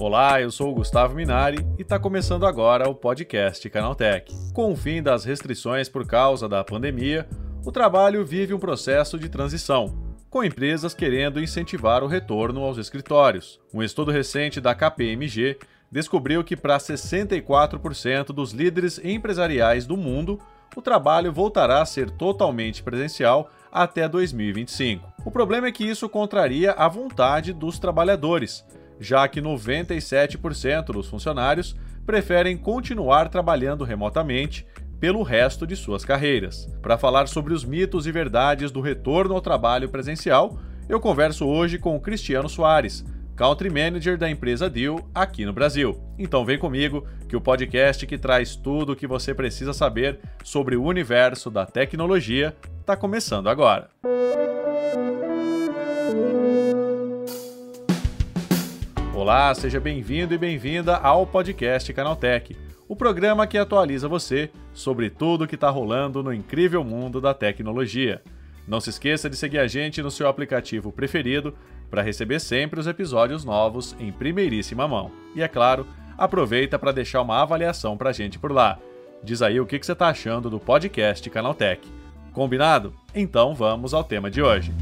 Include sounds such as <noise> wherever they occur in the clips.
Olá, eu sou o Gustavo Minari e está começando agora o podcast Canaltech. Com o fim das restrições por causa da pandemia, o trabalho vive um processo de transição com empresas querendo incentivar o retorno aos escritórios. Um estudo recente da KPMG descobriu que para 64% dos líderes empresariais do mundo, o trabalho voltará a ser totalmente presencial até 2025. O problema é que isso contraria a vontade dos trabalhadores, já que 97% dos funcionários preferem continuar trabalhando remotamente pelo resto de suas carreiras. Para falar sobre os mitos e verdades do retorno ao trabalho presencial, eu converso hoje com Cristiano Soares, Country Manager da empresa Deal aqui no Brasil. Então vem comigo que o podcast que traz tudo o que você precisa saber sobre o universo da tecnologia está começando agora. Olá, seja bem-vindo e bem-vinda ao podcast Canaltech o programa que atualiza você sobre tudo o que está rolando no incrível mundo da tecnologia. Não se esqueça de seguir a gente no seu aplicativo preferido para receber sempre os episódios novos em primeiríssima mão. E é claro, aproveita para deixar uma avaliação para a gente por lá. Diz aí o que, que você está achando do podcast Canaltech. Combinado? Então vamos ao tema de hoje.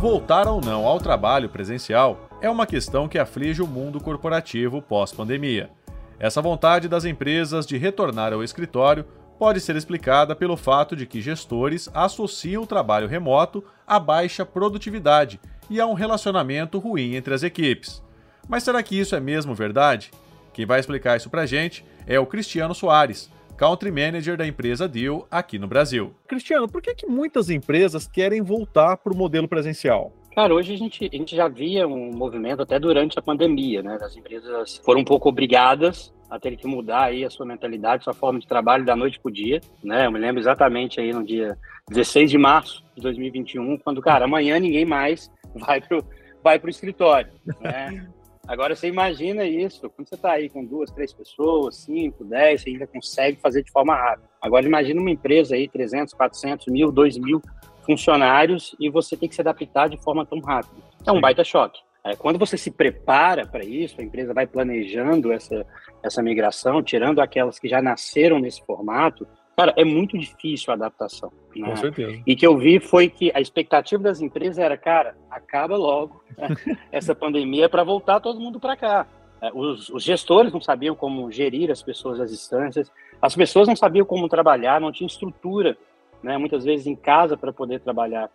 Voltar ou não ao trabalho presencial é uma questão que aflige o mundo corporativo pós-pandemia. Essa vontade das empresas de retornar ao escritório pode ser explicada pelo fato de que gestores associam o trabalho remoto à baixa produtividade e a um relacionamento ruim entre as equipes. Mas será que isso é mesmo verdade? Quem vai explicar isso pra gente é o Cristiano Soares, Country Manager da empresa Deal aqui no Brasil. Cristiano, por que, que muitas empresas querem voltar para o modelo presencial? Cara, hoje a gente, a gente já via um movimento até durante a pandemia, né? As empresas foram um pouco obrigadas a ter que mudar aí a sua mentalidade, sua forma de trabalho da noite para o dia, né? Eu me lembro exatamente aí no dia 16 de março de 2021, quando, cara, amanhã ninguém mais <laughs> vai pro, vai pro escritório, né? <laughs> Agora você imagina isso, quando você está aí com duas, três pessoas, cinco, dez, você ainda consegue fazer de forma rápida. Agora imagina uma empresa aí, 300, 400 mil, 2 mil funcionários e você tem que se adaptar de forma tão rápida. É um baita choque. É, quando você se prepara para isso, a empresa vai planejando essa, essa migração, tirando aquelas que já nasceram nesse formato, Cara, é muito difícil a adaptação. Né? Com certeza. E que eu vi foi que a expectativa das empresas era, cara, acaba logo né? <laughs> essa pandemia para voltar todo mundo para cá. É, os, os, gestores não sabiam como gerir as pessoas às distâncias, as pessoas não sabiam como trabalhar, não tinha estrutura, né, muitas vezes em casa para poder trabalhar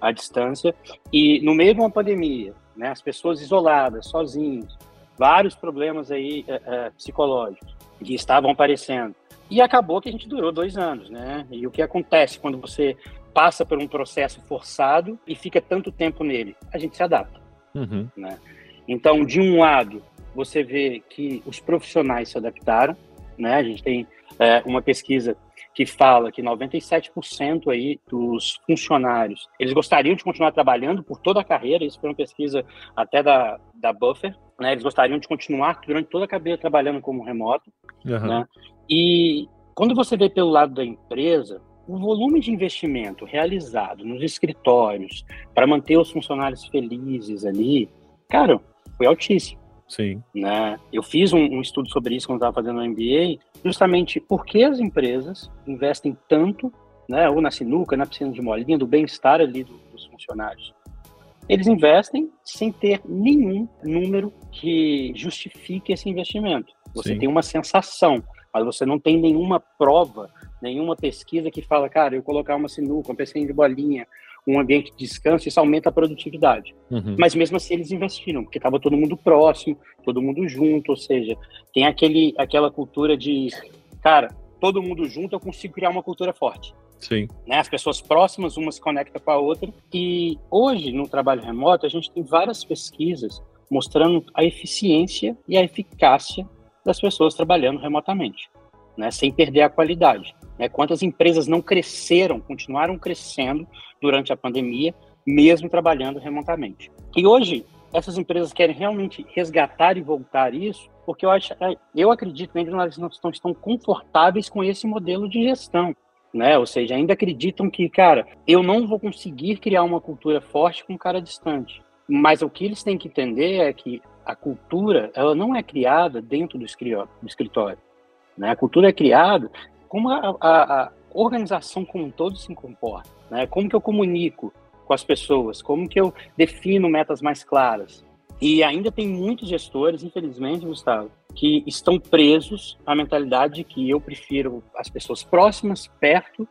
à distância. E no meio de uma pandemia, né, as pessoas isoladas, sozinhos, vários problemas aí é, é, psicológicos que estavam aparecendo. E acabou que a gente durou dois anos, né? E o que acontece quando você passa por um processo forçado e fica tanto tempo nele? A gente se adapta, uhum. né? Então, de um lado, você vê que os profissionais se adaptaram, né? A gente tem é, uma pesquisa que fala que 97% aí dos funcionários, eles gostariam de continuar trabalhando por toda a carreira, isso foi uma pesquisa até da, da Buffer, né? Eles gostariam de continuar durante toda a carreira trabalhando como remoto, uhum. né? E quando você vê pelo lado da empresa, o volume de investimento realizado nos escritórios para manter os funcionários felizes ali, cara, foi altíssimo. Sim. Né? Eu fiz um, um estudo sobre isso quando estava fazendo o MBA, justamente porque as empresas investem tanto, né, ou na sinuca, na piscina de molinha, do bem-estar ali do, dos funcionários. Eles investem sem ter nenhum número que justifique esse investimento. Você Sim. tem uma sensação mas você não tem nenhuma prova, nenhuma pesquisa que fala, cara, eu colocar uma sinuca, uma pesquisa de bolinha, um ambiente de descanso, isso aumenta a produtividade. Uhum. Mas mesmo assim eles investiram, porque estava todo mundo próximo, todo mundo junto, ou seja, tem aquele, aquela cultura de, cara, todo mundo junto eu consigo criar uma cultura forte. Sim. Né? As pessoas próximas, uma se conecta com a outra. E hoje, no trabalho remoto, a gente tem várias pesquisas mostrando a eficiência e a eficácia das pessoas trabalhando remotamente, né, sem perder a qualidade. Né? Quantas empresas não cresceram, continuaram crescendo durante a pandemia, mesmo trabalhando remotamente. E hoje, essas empresas querem realmente resgatar e voltar isso porque eu acho, é, eu acredito que ainda nós não estão confortáveis com esse modelo de gestão. Né? Ou seja, ainda acreditam que, cara, eu não vou conseguir criar uma cultura forte com um cara distante. Mas o que eles têm que entender é que a cultura, ela não é criada dentro do escritório. Né? A cultura é criada como a, a, a organização como um todo se comporta. Né? Como que eu comunico com as pessoas? Como que eu defino metas mais claras? E ainda tem muitos gestores, infelizmente, Gustavo, que estão presos à mentalidade de que eu prefiro as pessoas próximas, perto,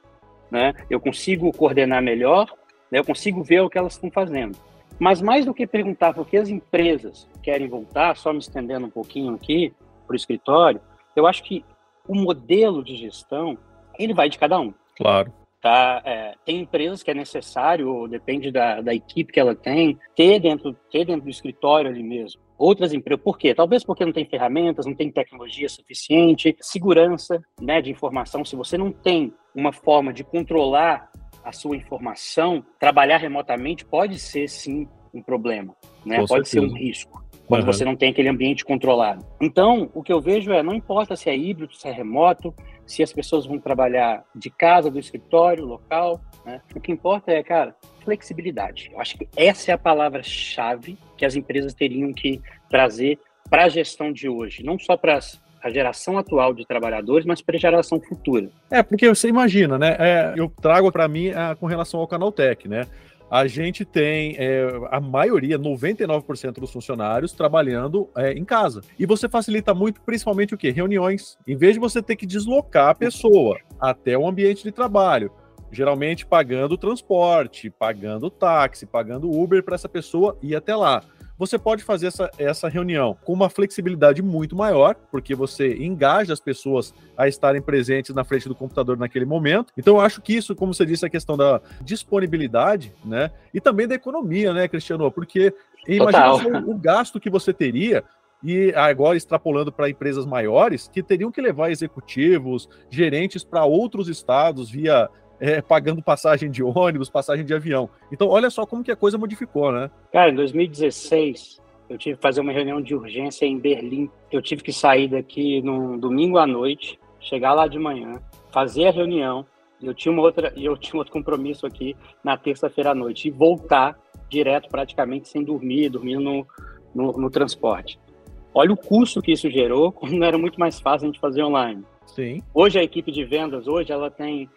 né? Eu consigo coordenar melhor, né? eu consigo ver o que elas estão fazendo. Mas mais do que perguntar por que as empresas querem voltar, só me estendendo um pouquinho aqui para o escritório, eu acho que o modelo de gestão ele vai de cada um. Claro. Tá? É, tem empresas que é necessário, depende da, da equipe que ela tem, ter dentro, ter dentro do escritório ali mesmo. Outras empresas, por quê? Talvez porque não tem ferramentas, não tem tecnologia suficiente, segurança né, de informação. Se você não tem uma forma de controlar a sua informação, trabalhar remotamente pode ser sim um problema, né? pode ser um risco quando uhum. você não tem aquele ambiente controlado. Então, o que eu vejo é, não importa se é híbrido, se é remoto, se as pessoas vão trabalhar de casa, do escritório, local, né? o que importa é, cara, flexibilidade. Eu acho que essa é a palavra-chave que as empresas teriam que trazer para a gestão de hoje, não só para a geração atual de trabalhadores, mas para a geração futura. É, porque você imagina, né? É, eu trago para mim é, com relação ao Canaltech, né? A gente tem é, a maioria, 99% dos funcionários trabalhando é, em casa. E você facilita muito, principalmente o quê? Reuniões. Em vez de você ter que deslocar a pessoa até o ambiente de trabalho, geralmente pagando transporte, pagando táxi, pagando Uber para essa pessoa ir até lá você pode fazer essa, essa reunião com uma flexibilidade muito maior, porque você engaja as pessoas a estarem presentes na frente do computador naquele momento. Então, eu acho que isso, como você disse, a questão da disponibilidade, né? E também da economia, né, Cristiano? Porque imagina o, o gasto que você teria e agora extrapolando para empresas maiores que teriam que levar executivos, gerentes para outros estados via é, pagando passagem de ônibus, passagem de avião. Então, olha só como que a coisa modificou, né? Cara, em 2016, eu tive que fazer uma reunião de urgência em Berlim. Eu tive que sair daqui no domingo à noite, chegar lá de manhã, fazer a reunião. Eu tinha uma outra, eu tinha outro compromisso aqui na terça-feira à noite e voltar direto, praticamente sem dormir, dormindo no, no, no transporte. Olha o custo que isso gerou, <laughs> quando era muito mais fácil a gente fazer online. Sim. Hoje a equipe de vendas, hoje ela tem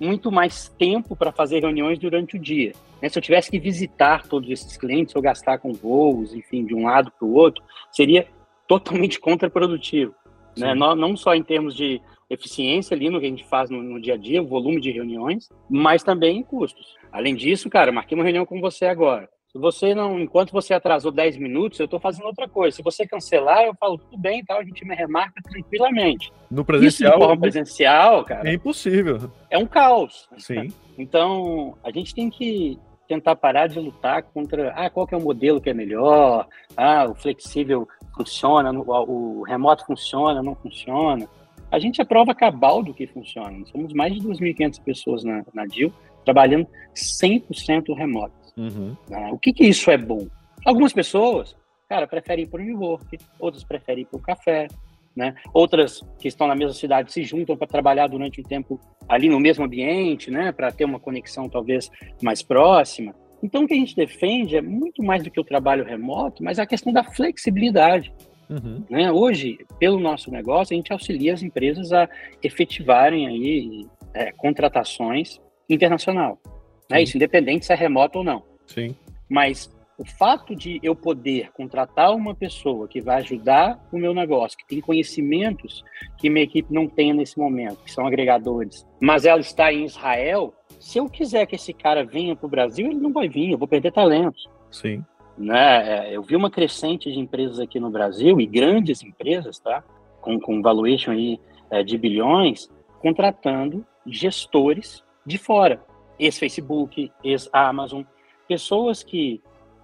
muito mais tempo para fazer reuniões durante o dia. Né? Se eu tivesse que visitar todos esses clientes, ou gastar com voos, enfim, de um lado para o outro, seria totalmente <laughs> contraprodutivo. Né? Não, não, só em termos de eficiência ali no que a gente faz no, no dia a dia, o volume de reuniões, mas também em custos. Além disso, cara, marquei uma reunião com você agora. Se você não, enquanto você atrasou 10 minutos, eu estou fazendo outra coisa. Se você cancelar, eu falo, tudo bem, tal, a gente me remarca tranquilamente. No presencial. Isso forma presencial, cara. É impossível. É um caos. Sim. Então, a gente tem que tentar parar de lutar contra, ah, qual que é o modelo que é melhor, ah, o flexível funciona, o remoto funciona, não funciona. A gente é prova cabal do que funciona. Somos mais de 2.500 pessoas na, na DIL, trabalhando 100% remoto. Uhum. Né? O que, que isso é bom? Algumas pessoas, cara, preferem ir para o New York, outras preferem ir para o café, né? Outras que estão na mesma cidade se juntam para trabalhar durante um tempo ali no mesmo ambiente, né? Para ter uma conexão talvez mais próxima. Então, o que a gente defende é muito mais do que o trabalho remoto, mas a questão da flexibilidade. Uhum. Né? Hoje, pelo nosso negócio, a gente auxilia as empresas a efetivarem aí é, contratações internacional. Né? Isso independente se é remoto ou não. Sim. Mas o fato de eu poder contratar uma pessoa que vai ajudar o meu negócio, que tem conhecimentos que minha equipe não tem nesse momento, que são agregadores, mas ela está em Israel, se eu quiser que esse cara venha para o Brasil, ele não vai vir, eu vou perder talentos. Sim. Né? É, eu vi uma crescente de empresas aqui no Brasil, e grandes empresas, tá? com, com valuation aí, é, de bilhões, contratando gestores de fora ex-Facebook, ex-Amazon, pessoas que,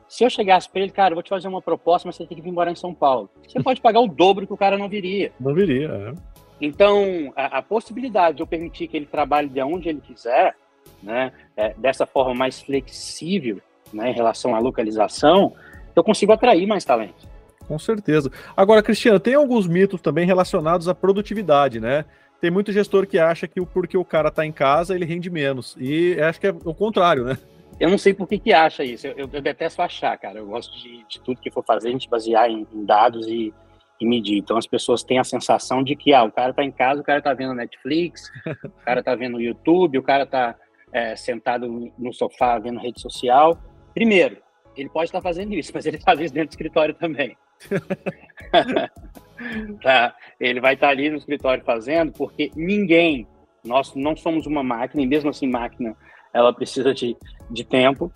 se eu chegasse para ele, cara, eu vou te fazer uma proposta, mas você tem que vir morar em São Paulo. Você pode pagar o dobro que o cara não viria. Não viria, é. Então, a, a possibilidade de eu permitir que ele trabalhe de onde ele quiser, né, é, dessa forma mais flexível, né, em relação à localização, eu consigo atrair mais talentos. Com certeza. Agora, Cristiano, tem alguns mitos também relacionados à produtividade, né? Tem muito gestor que acha que porque o cara está em casa, ele rende menos. E acho que é o contrário, né? Eu não sei por que, que acha isso. Eu, eu, eu detesto achar, cara. Eu gosto de, de, tudo que for fazer, a gente basear em, em dados e, e, medir. Então as pessoas têm a sensação de que ah, o cara está em casa, o cara está vendo Netflix, o cara está vendo YouTube, o cara está é, sentado no sofá vendo rede social. Primeiro, ele pode estar tá fazendo isso, mas ele faz isso dentro do escritório também. <laughs> tá? Ele vai estar tá ali no escritório fazendo, porque ninguém, nós não somos uma máquina, e mesmo assim máquina, ela precisa de, de tempo,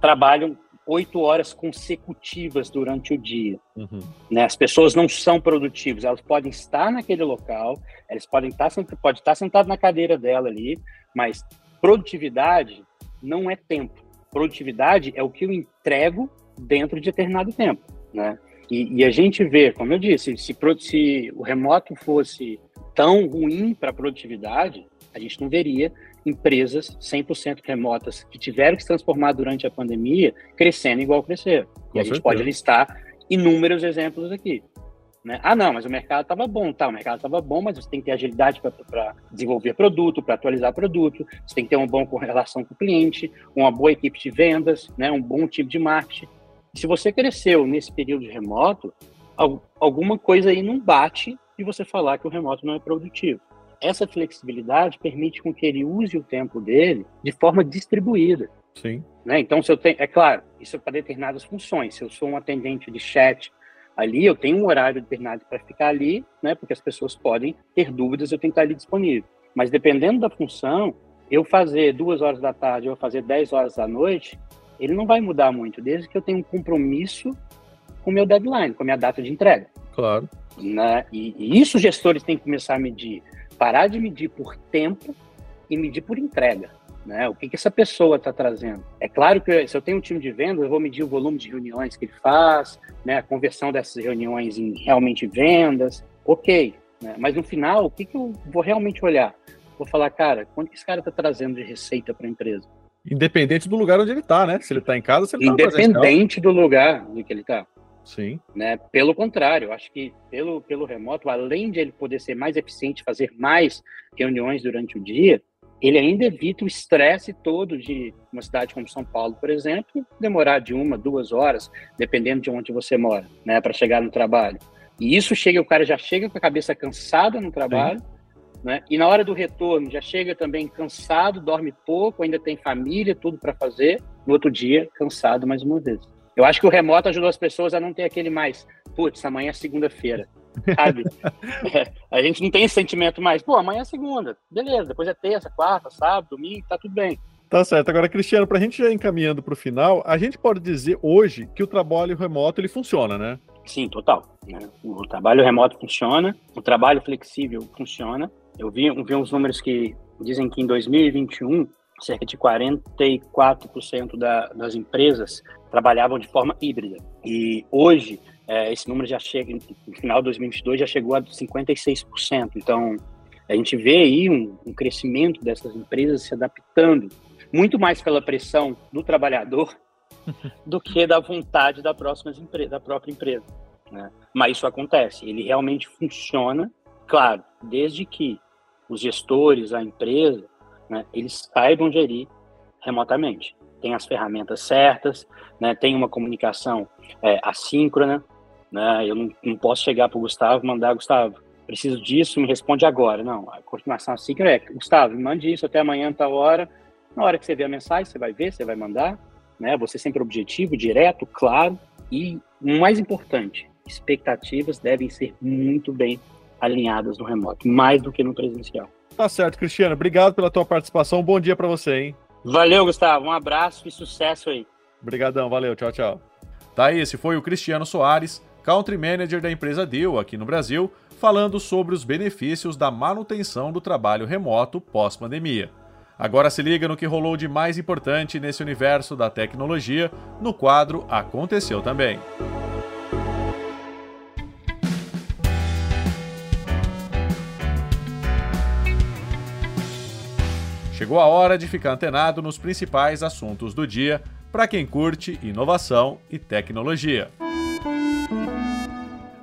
trabalham oito horas consecutivas durante o dia. Uhum. Né? As pessoas não são produtivas, elas podem estar naquele local, elas podem estar, pode estar sentado na cadeira dela ali, mas produtividade não é tempo. Produtividade é o que eu entrego dentro de determinado tempo, né? E, e a gente vê, como eu disse, se, se o remoto fosse tão ruim para a produtividade, a gente não veria empresas 100% remotas que tiveram que se transformar durante a pandemia crescendo igual cresceram. E a gente pode listar inúmeros exemplos aqui. Né? Ah, não, mas o mercado estava bom, tá? O mercado estava bom, mas você tem que ter agilidade para desenvolver produto, para atualizar produto, você tem que ter uma boa relação com o cliente, uma boa equipe de vendas, né? um bom tipo de marketing. Se você cresceu nesse período remoto, alguma coisa aí não bate de você falar que o remoto não é produtivo. Essa flexibilidade permite com que ele use o tempo dele de forma distribuída. Sim. Né? Então, se eu tenho, é claro, isso é para determinadas funções. Se eu sou um atendente de chat ali, eu tenho um horário determinado para ficar ali, né? Porque as pessoas podem ter dúvidas, eu tenho que estar ali disponível. Mas dependendo da função, eu fazer duas horas da tarde ou fazer dez horas da noite, ele não vai mudar muito, desde que eu tenha um compromisso com o meu deadline, com a minha data de entrega. Claro. Né? E, e isso os gestores têm que começar a medir. Parar de medir por tempo e medir por entrega. Né? O que, que essa pessoa está trazendo? É claro que se eu tenho um time de vendas, eu vou medir o volume de reuniões que ele faz, né? a conversão dessas reuniões em realmente vendas, ok. Né? Mas no final, o que, que eu vou realmente olhar? Vou falar, cara, quanto que esse cara está trazendo de receita para a empresa? Independente do lugar onde ele está, né? Se ele está em casa, se ele está Independente do lugar que ele está. Sim. Né? Pelo contrário, eu acho que pelo, pelo remoto, além de ele poder ser mais eficiente, fazer mais reuniões durante o dia, ele ainda evita o estresse todo de uma cidade como São Paulo, por exemplo, demorar de uma, duas horas, dependendo de onde você mora, né, para chegar no trabalho. E isso chega, o cara já chega com a cabeça cansada no trabalho, Sim. Né? E na hora do retorno já chega também cansado, dorme pouco, ainda tem família, tudo para fazer. No outro dia, cansado mais uma vez. Eu acho que o remoto ajudou as pessoas a não ter aquele mais, putz, amanhã é segunda-feira, sabe? <laughs> é, a gente não tem esse sentimento mais, pô, amanhã é segunda, beleza, depois é terça, quarta, sábado, domingo, tá tudo bem. Tá certo. Agora, Cristiano, para a gente já encaminhando para o final, a gente pode dizer hoje que o trabalho remoto ele funciona, né? Sim, total. Né? O trabalho remoto funciona, o trabalho flexível funciona. Eu vi, vi uns números que dizem que em 2021, cerca de 44% da, das empresas trabalhavam de forma híbrida. E hoje, é, esse número já chega, no final de 2022, já chegou a 56%. Então, a gente vê aí um, um crescimento dessas empresas se adaptando, muito mais pela pressão do trabalhador <laughs> do que da vontade da, próxima, da própria empresa. Né? Mas isso acontece, ele realmente funciona Claro, desde que os gestores, a empresa, né, eles saibam gerir remotamente. Tem as ferramentas certas, né, tem uma comunicação é, assíncrona. Né, eu não, não posso chegar para o Gustavo e mandar, Gustavo, preciso disso, me responde agora. Não, a continuação assíncrona é, Gustavo, me mande isso até amanhã, tal hora. Na hora que você ver a mensagem, você vai ver, você vai mandar. Né, você sempre objetivo, direto, claro. E o mais importante, expectativas devem ser muito bem alinhadas no remoto, mais do que no presencial. Tá certo, Cristiano. Obrigado pela tua participação. Bom dia para você, hein? Valeu, Gustavo. Um abraço e sucesso aí. Obrigadão, valeu. Tchau, tchau. Tá aí, esse foi o Cristiano Soares, Country Manager da empresa Deal aqui no Brasil, falando sobre os benefícios da manutenção do trabalho remoto pós-pandemia. Agora se liga no que rolou de mais importante nesse universo da tecnologia no quadro Aconteceu Também. Chegou a hora de ficar antenado nos principais assuntos do dia para quem curte inovação e tecnologia.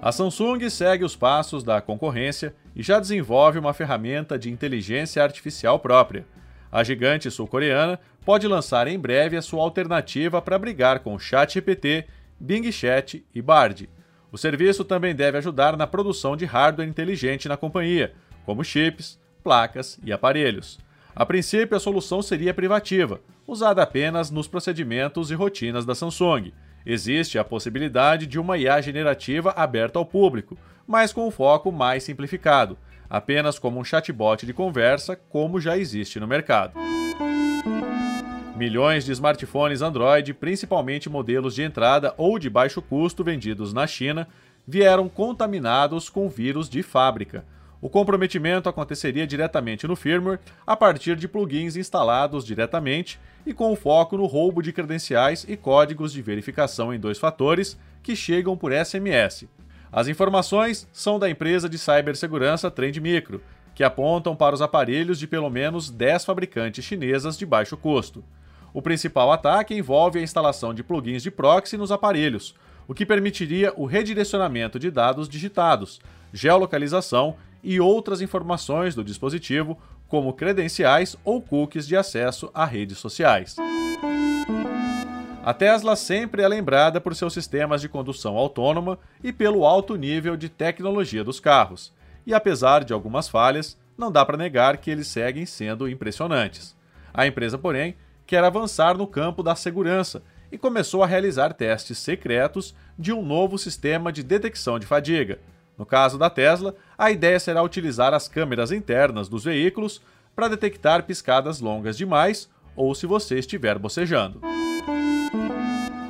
A Samsung segue os passos da concorrência e já desenvolve uma ferramenta de inteligência artificial própria. A gigante sul-coreana pode lançar em breve a sua alternativa para brigar com ChatGPT, Bing Chat e Bard. O serviço também deve ajudar na produção de hardware inteligente na companhia, como chips, placas e aparelhos. A princípio, a solução seria privativa, usada apenas nos procedimentos e rotinas da Samsung. Existe a possibilidade de uma IA generativa aberta ao público, mas com um foco mais simplificado, apenas como um chatbot de conversa, como já existe no mercado. Milhões de smartphones Android, principalmente modelos de entrada ou de baixo custo vendidos na China, vieram contaminados com vírus de fábrica. O comprometimento aconteceria diretamente no firmware a partir de plugins instalados diretamente e com foco no roubo de credenciais e códigos de verificação em dois fatores que chegam por SMS. As informações são da empresa de cibersegurança Trend Micro, que apontam para os aparelhos de pelo menos 10 fabricantes chinesas de baixo custo. O principal ataque envolve a instalação de plugins de proxy nos aparelhos, o que permitiria o redirecionamento de dados digitados, geolocalização e outras informações do dispositivo, como credenciais ou cookies de acesso a redes sociais. A Tesla sempre é lembrada por seus sistemas de condução autônoma e pelo alto nível de tecnologia dos carros. E apesar de algumas falhas, não dá para negar que eles seguem sendo impressionantes. A empresa, porém, quer avançar no campo da segurança e começou a realizar testes secretos de um novo sistema de detecção de fadiga. No caso da Tesla, a ideia será utilizar as câmeras internas dos veículos para detectar piscadas longas demais ou se você estiver bocejando.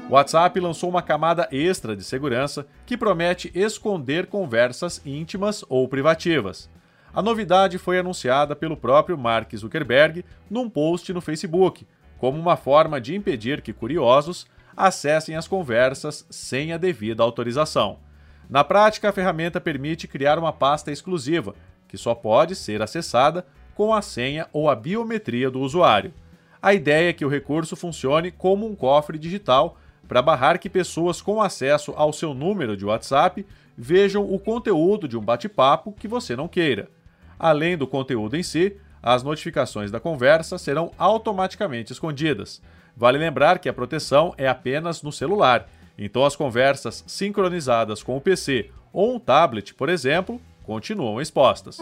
O WhatsApp lançou uma camada extra de segurança que promete esconder conversas íntimas ou privativas. A novidade foi anunciada pelo próprio Mark Zuckerberg num post no Facebook, como uma forma de impedir que curiosos acessem as conversas sem a devida autorização. Na prática, a ferramenta permite criar uma pasta exclusiva, que só pode ser acessada com a senha ou a biometria do usuário. A ideia é que o recurso funcione como um cofre digital para barrar que pessoas com acesso ao seu número de WhatsApp vejam o conteúdo de um bate-papo que você não queira. Além do conteúdo em si, as notificações da conversa serão automaticamente escondidas. Vale lembrar que a proteção é apenas no celular, então as conversas sincronizadas com o PC ou um tablet, por exemplo, continuam expostas.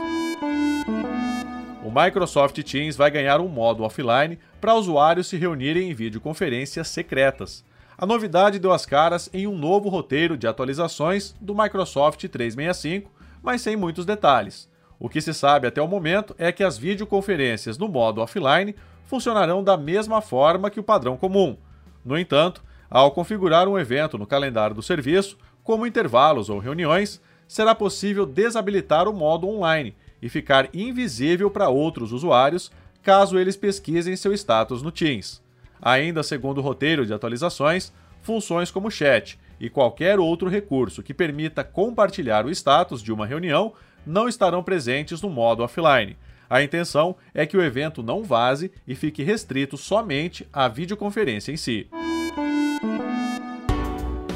O Microsoft Teams vai ganhar um modo offline para usuários se reunirem em videoconferências secretas. A novidade deu as caras em um novo roteiro de atualizações do Microsoft 365, mas sem muitos detalhes. O que se sabe até o momento é que as videoconferências no modo offline funcionarão da mesma forma que o padrão comum. No entanto, ao configurar um evento no calendário do serviço, como intervalos ou reuniões, será possível desabilitar o modo online e ficar invisível para outros usuários caso eles pesquisem seu status no Teams. Ainda segundo o roteiro de atualizações, funções como chat e qualquer outro recurso que permita compartilhar o status de uma reunião não estarão presentes no modo offline. A intenção é que o evento não vaze e fique restrito somente à videoconferência em si.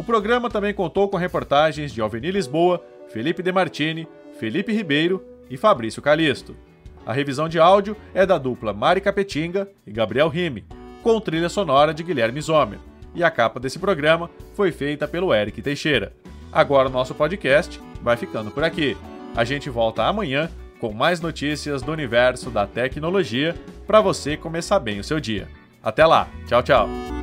O programa também contou com reportagens de Alveni Lisboa, Felipe Demartini, Felipe Ribeiro e Fabrício Calisto. A revisão de áudio é da dupla Mari Capetinga e Gabriel Rime, com trilha sonora de Guilherme Zomer. E a capa desse programa foi feita pelo Eric Teixeira. Agora o nosso podcast vai ficando por aqui. A gente volta amanhã com mais notícias do universo da tecnologia para você começar bem o seu dia. Até lá, tchau, tchau.